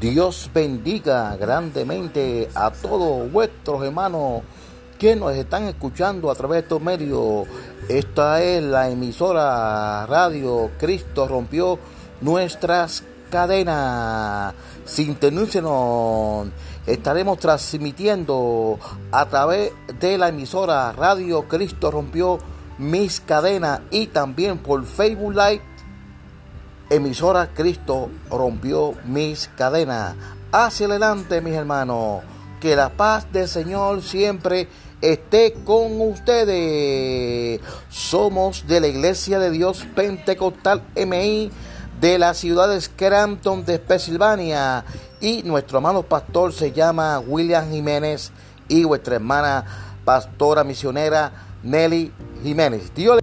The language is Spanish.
Dios bendiga grandemente a todos vuestros hermanos que nos están escuchando a través de estos medios. Esta es la emisora Radio Cristo rompió nuestras cadenas. Sintonícenos. Estaremos transmitiendo a través de la emisora Radio Cristo rompió mis cadenas y también por Facebook Live emisora Cristo rompió mis cadenas. Hacia adelante, mis hermanos. Que la paz del Señor siempre esté con ustedes. Somos de la Iglesia de Dios Pentecostal MI de la ciudad de Scranton de Pensilvania. Y nuestro hermano pastor se llama William Jiménez y vuestra hermana pastora misionera Nelly Jiménez. Dios